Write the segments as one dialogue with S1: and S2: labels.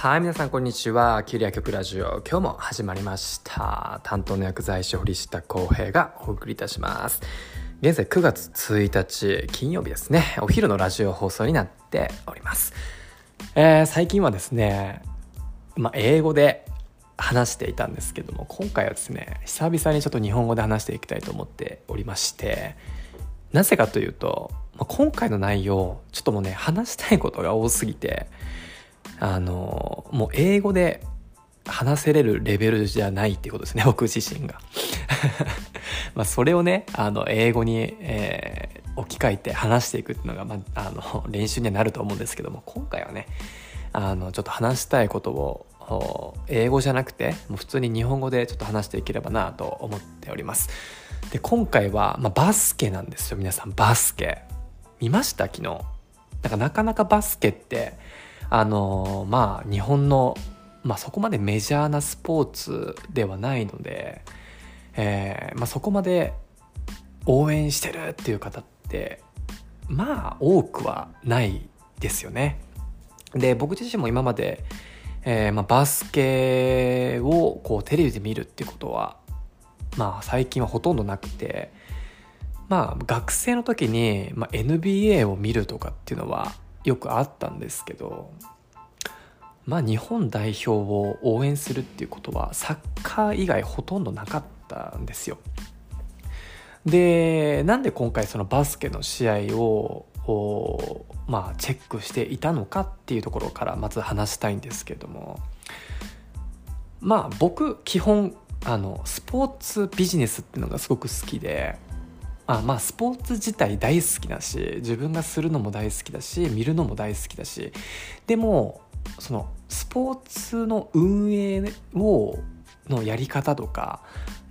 S1: はい、皆さんこんにちは。キュリア局ラジオ、今日も始まりました。担当の薬剤師堀下康平がお送りいたします。現在9月1日金曜日ですね。お昼のラジオ放送になっております。えー最近はですね、まあ、英語で話していたんですけども、今回はですね、久々にちょっと日本語で話していきたいと思っておりまして、なぜかというと、まあ今回の内容、ちょっともうね、話したいことが多すぎて、あのもう英語で話せれるレベルじゃないっていうことですね 僕自身が。まあそれをねあの英語に、えー置き換えて話していくっていうのが、まあ、あの練習にはなると思うんですけども今回はねあのちょっと話したいことを英語じゃなくてもう普通に日本語でちょっと話していければなと思っております。で今回は、まあ、バスケなんですよ皆さん。バスケ。見ました？昨日。なんかなかなかバスケってあのまあ日本の、まあ、そこまでメジャーなスポーツではないので、えーまあ、そこまで応援してるっていう方ってまあ多くはないですよね。で僕自身も今まで、えーまあ、バスケをこうテレビで見るっていうことはまあ最近はほとんどなくてまあ学生の時に、まあ、NBA を見るとかっていうのはよくあったんですけどまあ日本代表を応援するっていうことはサッカー以外ほとんどなかったんですよ。でなんで今回そのバスケの試合をまあチェックしていたのかっていうところからまず話したいんですけどもまあ僕基本あのスポーツビジネスっていうのがすごく好きであまあスポーツ自体大好きだし自分がするのも大好きだし見るのも大好きだしでもそのスポーツの運営をのやり方とか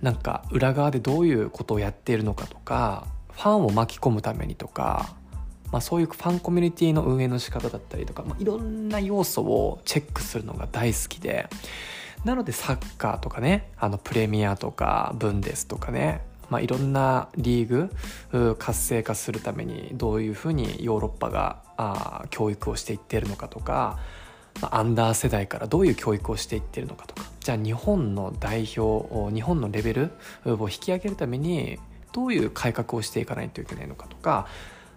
S1: なんか裏側でどういうことをやっているのかとかファンを巻き込むためにとか、まあ、そういうファンコミュニティの運営の仕方だったりとか、まあ、いろんな要素をチェックするのが大好きで。なのでサッカーとかねあのプレミアとかブンデスとかねまあ、いろんなリーグ活性化するためにどういうふうにヨーロッパがあ教育をしていってるのかとか、まあアンダー世代からどういう教育をしていってるのかとかじゃあ日本の代表日本のレベルを引き上げるためにどういう改革をしていかないといけないのかとか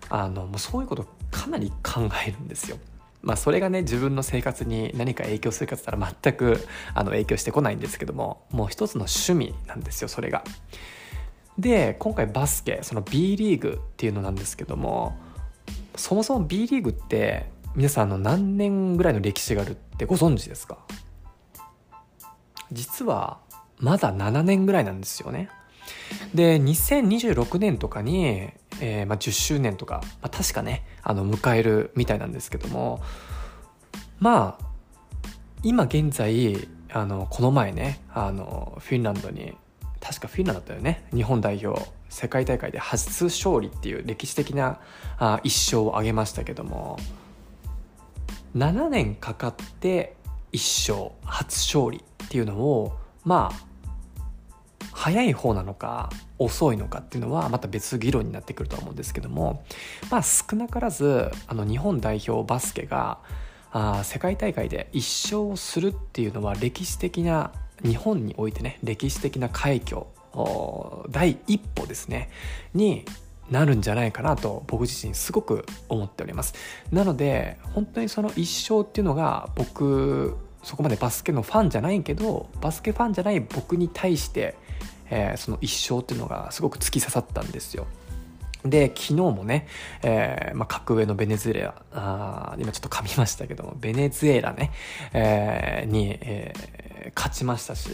S1: あのもうそういうことかなり考えるんですよ。まあ、それがね自分の生活に何か影響するかって言ったら全くあの影響してこないんですけどももう一つの趣味なんですよそれが。で今回バスケその B リーグっていうのなんですけどもそもそも B リーグって皆さんの何年ぐらいの歴史があるってご存知ですか？実はまだ7年ぐらいなんですよね。で2026年とかに、えーまあ、10周年とか、まあ、確かねあの迎えるみたいなんですけどもまあ今現在あのこの前ねあのフィンランドに確かフィンランドだったよね。日本代表世界大会で初勝利っていう歴史的なあ一勝を挙げましたけども。7年かかって1勝初勝利っていうのをまあ早い方なのか遅いのかっていうのはまた別議論になってくると思うんですけども。まあ少なからずあの日本代表バスケがあ世界大会で1勝をするっていうのは歴史的な日本においてね歴史的な快挙第一歩ですねになるんじゃないかなと僕自身すごく思っております。なので本当にその一勝っていうのが僕そこまでバスケのファンじゃないけどバスケファンじゃない僕に対して、えーその一勝っていうのがすごく突き刺さったんですよ。で昨日もね、えーまあ、格上のベネズエラあ今ちょっと噛みましたけどもベネズエラね、えーに、えー勝ちましたし、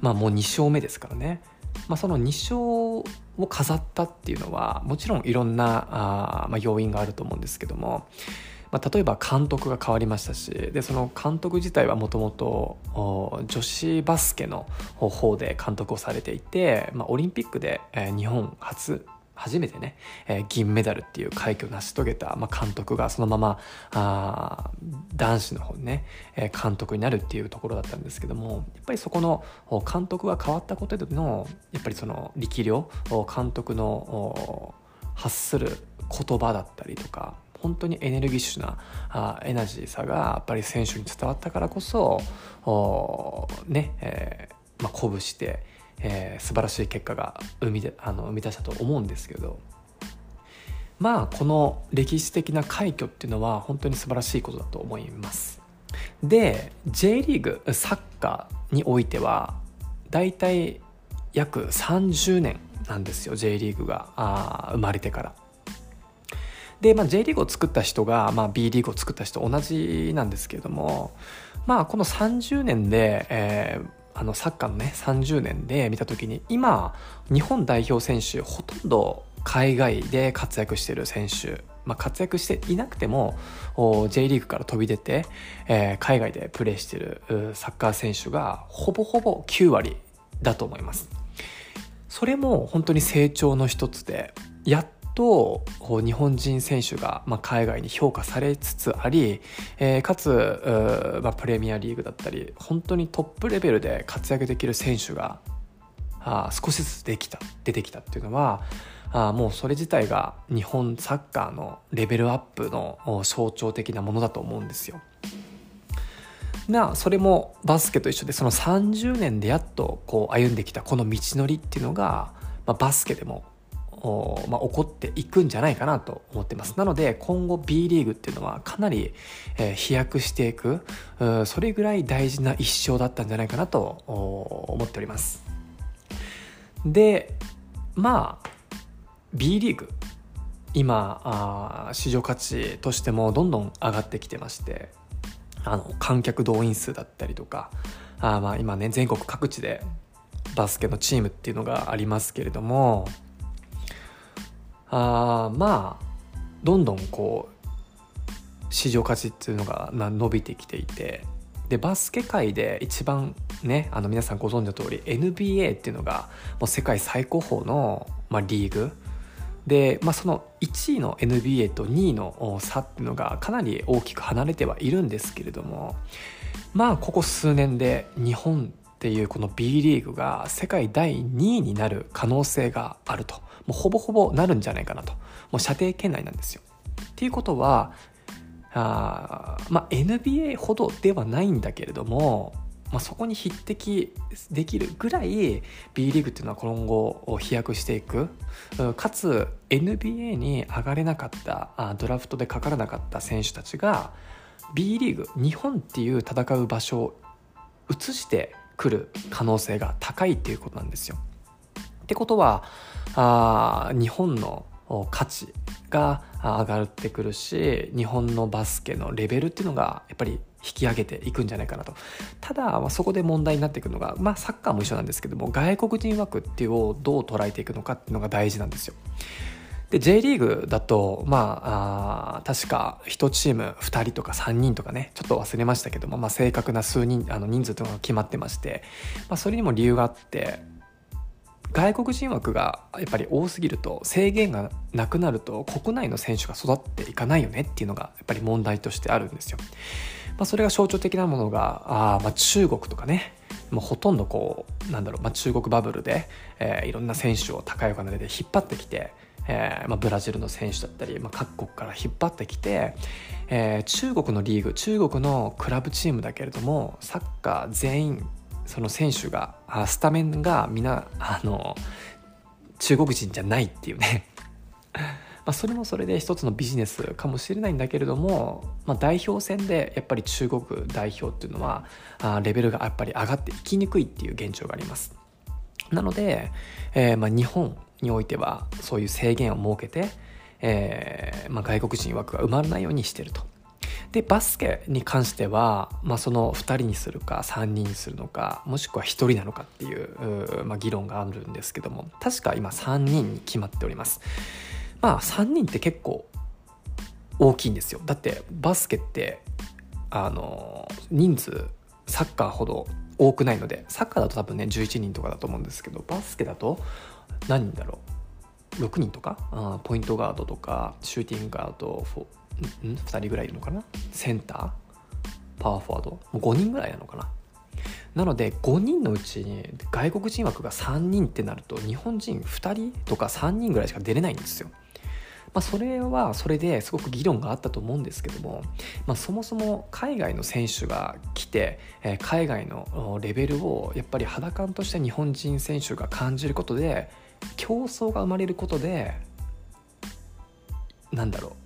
S1: まあ、もう2勝目ですからね、まあ、その2勝を飾ったっていうのはもちろんいろんなあ、まあ、要因があると思うんですけども、まあ、例えば監督が変わりましたしでその監督自体はもともと女子バスケの方で監督をされていて、まあ、オリンピックで、えー日本初初めてね、えー銀メダルっていう快挙を成し遂げた、まあ、監督がそのままあ男子の方にね、えー監督になるっていうところだったんですけどもやっぱりそこの監督が変わったことでのやっぱりその力量監督の発する言葉だったりとか本当にエネルギッシュなあエナジーさがやっぱり選手に伝わったからこそねえー、まあ、鼓舞して、えー、素晴らしい結果が生みであの生み出したと思うんですけどまあこの歴史的な快挙っていうのは本当に素晴らしいことだと思います。で J リーグサッカーにおいてはだいたい約30年なんですよ J リーグがあ生まれてから。で、まあ、J リーグを作った人が、まあ、B リーグを作った人同じなんですけれども、まあ、この30年で、えー、あのサッカーのね30年で見た時に今日本代表選手ほとんど海外で活躍してる選手、まあ、活躍していなくても J リーグから飛び出て、えー、海外でプレーしてるサッカー選手がほぼほぼ9割だと思います。それも本当に成長の一つでやっと日本人選手が、まあ、海外に評価されつつあり、え、かつ、まあ、プレミアリーグだったり本当にトップレベルで活躍できる選手があ少しずつできた出てきたっていうのはあもうそれ自体が日本サッカーのレベルアップの象徴的なものだと思うんですよ。なそれもバスケと一緒でその30年でやっとこう歩んできたこの道のりっていうのが、まあ、バスケでもまあ、起こっていくんじゃないかなと思ってます。なので今後 B リーグっていうのはかなり、えー、飛躍していくそれぐらい大事な一生だったんじゃないかなと思っております。でまあ B リーグ今あ市場価値としてもどんどん上がってきてましてあの観客動員数だったりとかあまあ今ね全国各地でバスケのチームっていうのがありますけれどもあまあどんどんこう市場価値っていうのが伸びてきていてでバスケ界で一番ねあの皆さんご存知の通り NBA っていうのがもう世界最高峰の、まあ、リーグ。で、まあ、その1位の NBA と2位の差っていうのがかなり大きく離れてはいるんですけれどもまあここ数年で日本っていうこの B リーグが世界第2位になる可能性があると。もうほぼほぼなるんじゃないかなと。もう射程圏内なんですよ。っていうことはあまあ NBA ほどではないんだけれども、まあ、そこに匹敵できるぐらい B リーグっていうのは今後飛躍していく。かつ NBA に上がれなかったドラフトでかからなかった選手たちが B リーグ日本っていう戦う場所を移して来る可能性が高いっていうことなんですよ。ってことはあ日本の価値が上がってくるし日本のバスケのレベルっていうのがやっぱり引き上げていくんじゃないかなとただ、まあ、そこで問題になっていくのが、まあ、サッカーも一緒なんですけども外国人枠っていうのをどう捉えていくのかっていうのが大事なんですよ。で J リーグだとまあ確か1チーム2人とか3人とかねちょっと忘れましたけども、まあ、正確な数人あの人数というのが決まってまして、まあ、それにも理由があって外国人枠がやっぱり多すぎると制限がなくなると国内の選手が育っていかないよねっていうのがやっぱり問題としてあるんですよ。まあ、それが象徴的なものがあまあ中国とかねもうほとんどこうなんだろう、まあ、中国バブルで、えー、いろんな選手を高いお金で引っ張ってきてえーまあ、ブラジルの選手だったり、まあ、各国から引っ張ってきて、えー、中国のリーグ中国のクラブチームだけれどもサッカー全員その選手がスタメンが皆あの中国人じゃないっていうね まそれもそれで一つのビジネスかもしれないんだけれども、まあ、代表戦でやっぱり中国代表っていうのはあレベルがやっぱり上がっていきにくいっていう現状があります。なので、えー、ま日本においてはそういう制限を設けて、えーまあ、外国人枠が埋まらないようにしてると。でバスケに関しては、まあ、その2人にするか3人にするのかもしくは1人なのかっていうまあ、議論があるんですけども確か今3人に決まっております。まあ3人って結構大きいんですよだってバスケってあの人数サッカーほど多くないのでサッカーだと多分ね11人とかだと思うんですけどバスケだと何人だろう？6人とか？あポイントガードとかシューティングガードん？2人ぐらいいるのかな？センター？パワーフォワード？もう5人ぐらいなのかな？なので5人のうちに外国人枠が3人ってなると日本人2人とか3人ぐらいしか出れないんですよ。まあ、それはそれですごく議論があったと思うんですけども、まあ、そもそも海外の選手が来て、え、海外のレベルをやっぱり肌感として日本人選手が感じることで競争が生まれることでなんだろ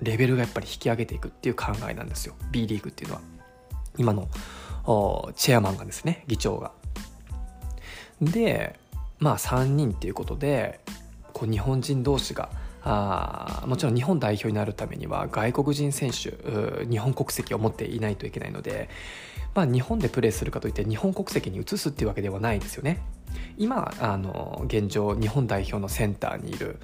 S1: うレベルがやっぱり引き上げていくっていう考えなんですよ B リーグっていうのは今のチェアマンがですね議長が。でまあ3人っていうことでこう日本人同士があもちろん日本代表になるためには外国人選手日本国籍を持っていないといけないので、まあ、日本でプレーするかといって日本国籍に移すっていうわけではないですよね。今あの現状日本代表のセンターにいる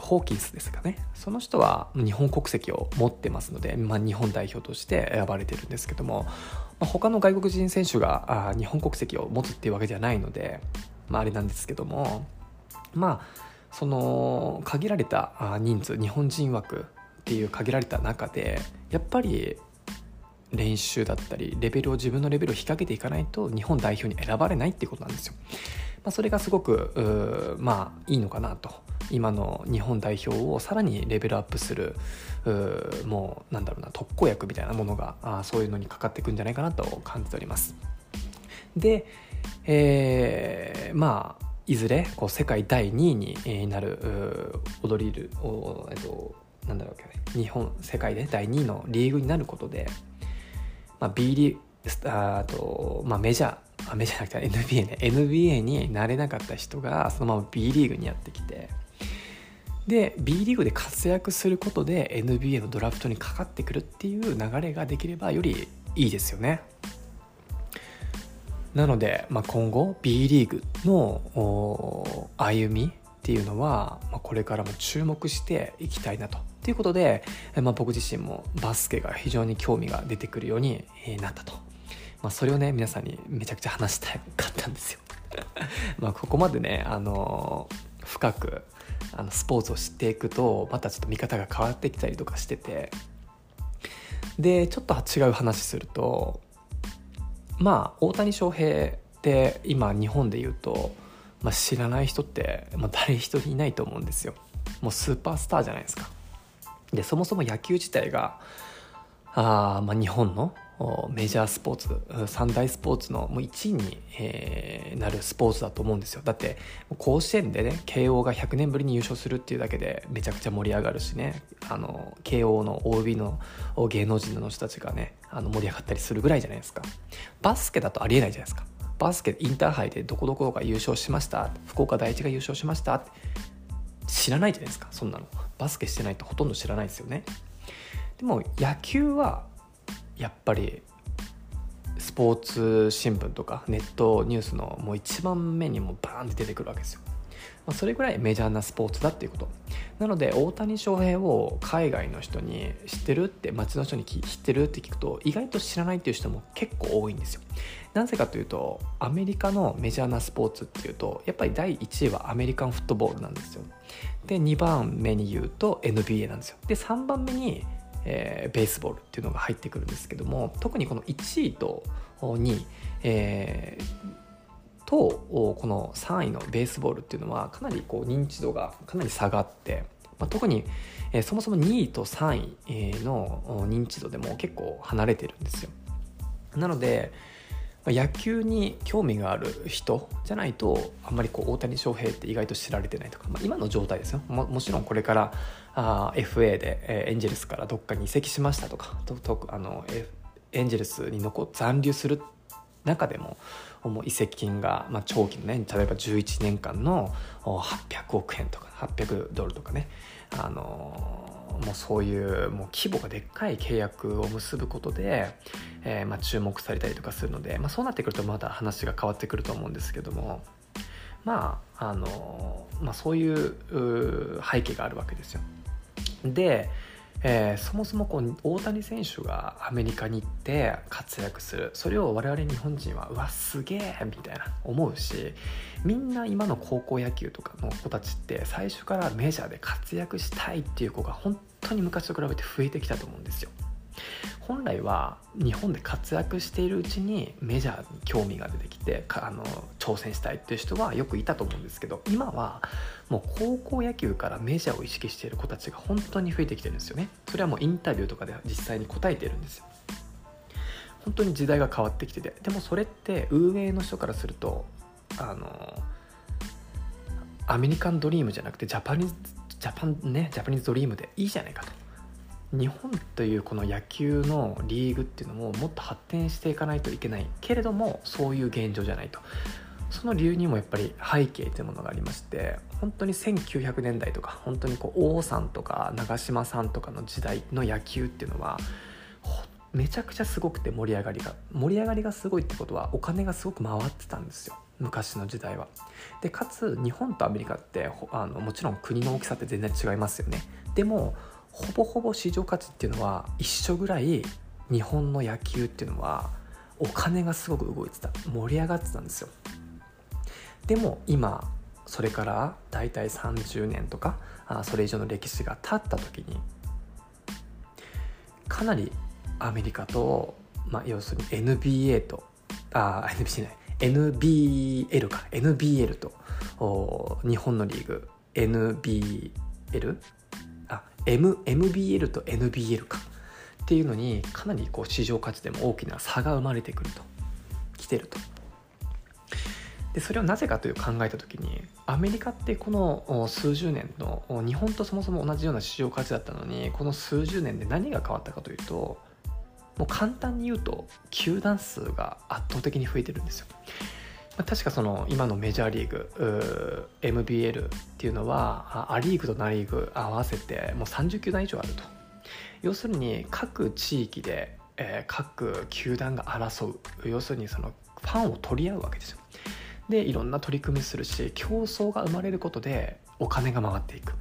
S1: ホーキンスですかねその人は日本国籍を持ってますので、まあ、日本代表として選ばれてるんですけども、まあ、他の外国人選手があ日本国籍を持つっていうわけではないので、まあ、あれなんですけどもまあその限られた人数日本人枠っていう限られた中でやっぱり練習だったりレベルを自分のレベルを引っ掛けていかないと日本代表に選ばれないっていうことなんですよ。まあ、それがすごくまあいいのかなと今の日本代表をさらにレベルアップするもうなんだろうな特効薬みたいなものがあそういうのにかかっていくんじゃないかなと感じております。で、えー、まあいずれこう世界第2位になる踊りるえっとなんだろう日本世界で第2位のリーグになることで、まあ、B リーグあと、まあ、メジャーメジャーじゃなくて NBA ね NBA になれなかった人がそのまま B リーグにやってきてで B リーグで活躍することで NBA のドラフトにかかってくるっていう流れができればよりいいですよね。なので、まあ、今後 B リーグの歩みっていうのは、まあ、これからも注目していきたいなと。ということで、まあ、僕自身もバスケが非常に興味が出てくるようになったと。まあ、それをね皆さんにめちゃくちゃ話したかったんですよ。まあここまでね、あの深くあのスポーツを知っていくとまたちょっと見方が変わってきたりとかしててでちょっと違う話するとまあ大谷翔平って今日本で言うと、まあ、知らない人って、まあ、誰一人いないと思うんですよ。もうスーパースターじゃないですか。でそもそも野球自体があ、まあ、日本のメジャースポーツ三大スポーツのもう1位に、えー、なるスポーツだと思うんですよ。だって甲子園でね慶応が100年ぶりに優勝するっていうだけでめちゃくちゃ盛り上がるしね。あの慶応の OB の芸能人の人たちがねあの盛り上がったりするぐらいじゃないですか。バスケだとありえないじゃないですか。バスケインターハイでどこどこが優勝しました。福岡第一が優勝しました。知らないじゃないですか。そんなの。バスケしてないとほとんど知らないですよね。でも野球はやっぱりスポーツ新聞とかネットニュースのもう一番目にもバーンって出てくるわけですよ、ま、それぐらいメジャーなスポーツだっていうこと。なので大谷翔平を海外の人に知ってるって街の人に知ってるって聞くと意外と知らないっていう人も結構多いんですよ。なぜかというとアメリカのメジャーなスポーツっていうとやっぱり第1位はアメリカンフットボールなんですよ。で2番目に言うと NBA なんですよ。で3番目にえー、ベースボールっていうのが入ってくるんですけども特にこの1位と2位、えー、とこの3位のベースボールっていうのはかなりこう認知度がかなり下がって、まあ、特に、えー、そもそも2位と3位の認知度でも結構離れてるんですよ。なので、野球に興味がある人じゃないとあんまりこう大谷翔平って意外と知られてないとか、まあ、今の状態ですよ。ももちろんこれからあ FA で、えー、エンジェルスからどっかに移籍しましたとかととあの、F、エンジェルスに残残留する中でも移籍金が、まあ、長期のね例えば11年間の800億円とか800ドルとかねあのもうそういうもう規模がでっかい契約を結ぶことで、えー、まあ注目されたりとかするので、まあ、そうなってくるとまだ話が変わってくると思うんですけどもまああの、まあ、そういう背景があるわけですよ。で、えー、そもそもこう大谷選手がアメリカに行って活躍するそれを我々日本人はうわすげえみたいな思うしみんな今の高校野球とかの子たちって最初からメジャーで活躍したいっていう子が本当に昔と比べて増えてきたと思うんですよ。本来は日本で活躍しているうちにメジャーに興味が出てきてあの挑戦したいっていう人はよくいたと思うんですけど今はもう高校野球からメジャーを意識している子たちが本当に増えてきてるんですよね。それはもうインタビューとかで実際に答えてるんですよ。本当に時代が変わってきててでもそれって運営の人からするとあのアメリカンドリームじゃなくてジャパニーズジャパンねジャパニーズドリームでいいじゃないかと。日本というこの野球のリーグっていうのももっと発展していかないといけないけれどもそういう現状じゃないと。その理由にもやっぱり背景というものがありまして本当に1900年代とか本当にこう王さんとか長嶋さんとかの時代の野球っていうのはめちゃくちゃすごくて盛り上がりが盛り上がりがすごいってことはお金がすごく回ってたんですよ。昔の時代は。でかつ日本とアメリカってあのもちろん国の大きさって全然違いますよね。でもほぼほぼ市場価値っていうのは一緒ぐらい日本の野球っていうのはお金がすごく動いてた。盛り上がってたんですよ。でも今それから大体30年とかあそれ以上の歴史が経った時にかなりアメリカと、まあ、要するに NBA とあ NBA じゃない NBL か。NBL と日本のリーグ。NBL M MBL と NBL か。っていうのにかなりこう市場価値でも大きな差が生まれてくると。来てると。でそれをなぜかという考えた時にアメリカってこの数十年の日本とそもそも同じような市場価値だったのにこの数十年で何が変わったかというともう簡単に言うと球団数が圧倒的に増えてるんですよ。確かその今のメジャーリーグ MBL っていうのはア・リーグとナ・リーグ合わせてもう30球団以上あると。要するに各地域で、えー、各球団が争う。要するにそのファンを取り合うわけですよ。でいろんな取り組みするし競争が生まれることでお金が回っていく。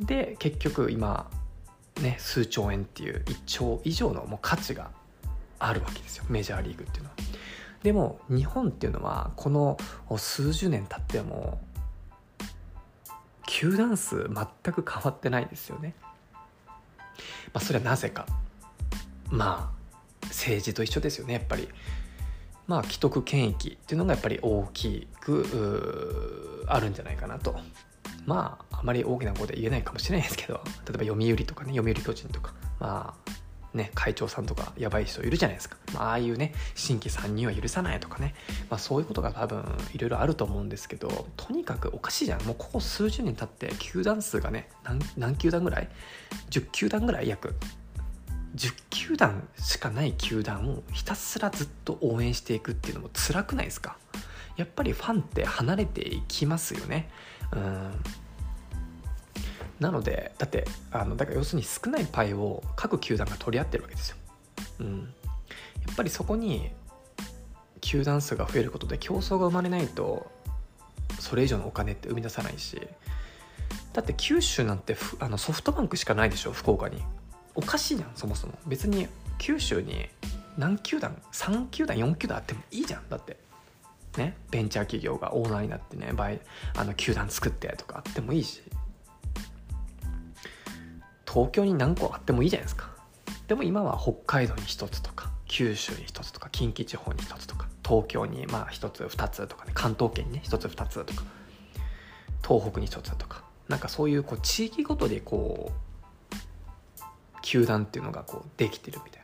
S1: で結局今ね、数兆円っていう1兆以上のもう価値があるわけですよ。メジャーリーグっていうのは。でも日本っていうのはこの数十年経っても球団数全く変わってないですよね。まあ、それはなぜかまあ政治と一緒ですよねやっぱり。まあ既得権益っていうのがやっぱり大きくあるんじゃないかなとまああまり大きな声で言えないかもしれないですけど例えば読売とかね読売巨人とかまあね、会長さんとかやばい人いるじゃないですか、まあ、ああいうね新規参入は許さないとかね、まあ、そういうことが多分いろいろあると思うんですけどとにかくおかしいじゃん。もうここ数十年経って球団数がね何何球団ぐらい？10球団ぐらい約。10球団しかない球団をひたすらずっと応援していくっていうのも辛くないですか？やっぱりファンって離れていきますよね。うん。なのでだってあのだから要するに少ないパイを各球団が取り合ってるわけですよ、うん、やっぱりそこに球団数が増えることで競争が生まれないとそれ以上のお金って生み出さないしだって九州なんてあのソフトバンクしかないでしょ福岡に。おかしいじゃんそもそも。別に九州に何球団3球団4球団あってもいいじゃんだって。ね？ベンチャー企業がオーナーになってねあの球団作ってとかあってもいいし。東京に何個あってもいいじゃないですか。でも今は北海道に1つとか九州に1つとか近畿地方に1つとか東京にまあ1つ2つとかね関東圏にね1つ2つとか東北に1つとかなんかそういうこう地域ごとでこう球団っていうのがこうできてるみたい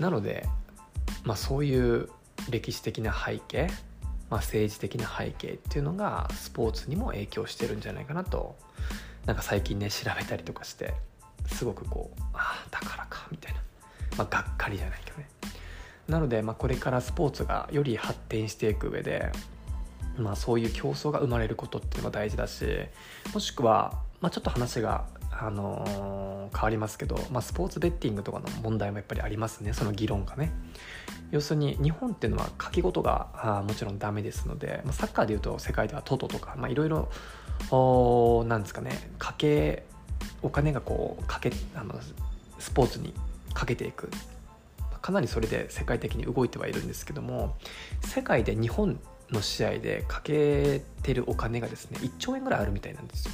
S1: な。なのでまあそういう歴史的な背景、まあ、政治的な背景っていうのがスポーツにも影響してるんじゃないかなとなんか最近ね調べたりとかしてすごくこうああだからかみたいな、まあ、がっかりじゃないけどね。なので、まあ、これからスポーツがより発展していく上で、まあ、そういう競争が生まれることっていうのが大事だしもしくは、まあ、ちょっと話があのー、変わりますけど、まあ、スポーツベッティングとかの問題もやっぱりありますね。その議論がね。要するに日本っていうのは書き事があもちろんダメですので、まあ、サッカーでいうと世界ではトトとかいろいろなんですかねかけお金がこうかけあのスポーツにかけていくかなりそれで世界的に動いてはいるんですけども世界で日本の試合でかけてるお金がですね1兆円ぐらいあるみたいなんですよ。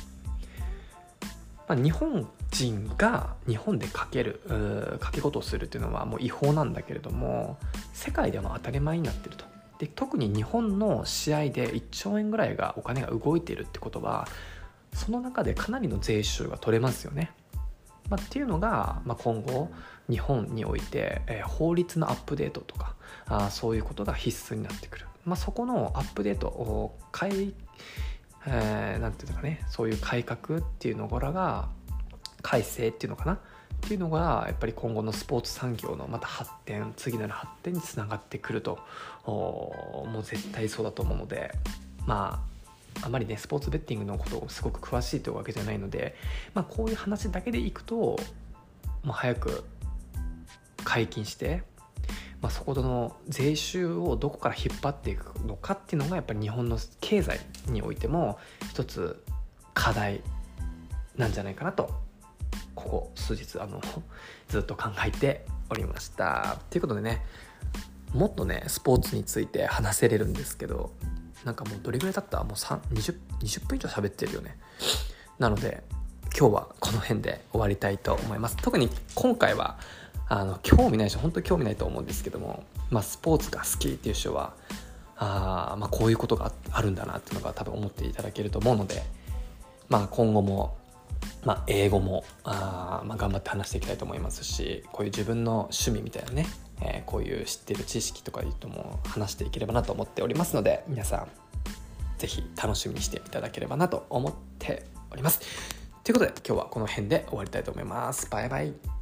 S1: まあ、日本人が日本でかけるかけ事をするっていうのはもう違法なんだけれども世界では当たり前になってるとで特に日本の試合で1兆円ぐらいがお金が動いているってことはその中でかなりの税収が取れますよね。まあ、っていうのが、まあ、今後日本において、えー、法律のアップデートとかあそういうことが必須になってくる、まあ、そこのアップデートを改、えー、なんていうかねそういう改革っていうのらが改正っていうのかな？っていうのがやっぱり今後のスポーツ産業のまた発展次なる発展につながってくるともう絶対そうだと思うのでまああまりねスポーツベッティングのことをすごく詳しいというわけじゃないので、まあ、こういう話だけでいくともう早く解禁して、まあ、そこの税収をどこから引っ張っていくのかっていうのがやっぱり日本の経済においても一つ課題なんじゃないかなとここ数日あのずっと考えておりました。ということでねもっとねスポーツについて話せれるんですけどなんかもうどれぐらい経った？もう 20, 20分以上喋ってるよね。なので今日はこの辺で終わりたいと思います。特に今回はあの興味ない人本当に興味ないと思うんですけども、まあ、スポーツが好きっていう人はあ、まあ、こういうことがあるんだなっていうのが多分思っていただけると思うので、まあ、今後も、まあ、英語もあ、まあ、頑張って話していきたいと思いますしこういう自分の趣味みたいなねえー、こういう知ってる知識とかいうとも話していければなと思っておりますので皆さん是非楽しみにしていただければなと思っております。ということで今日はこの辺で終わりたいと思います。バイバイ。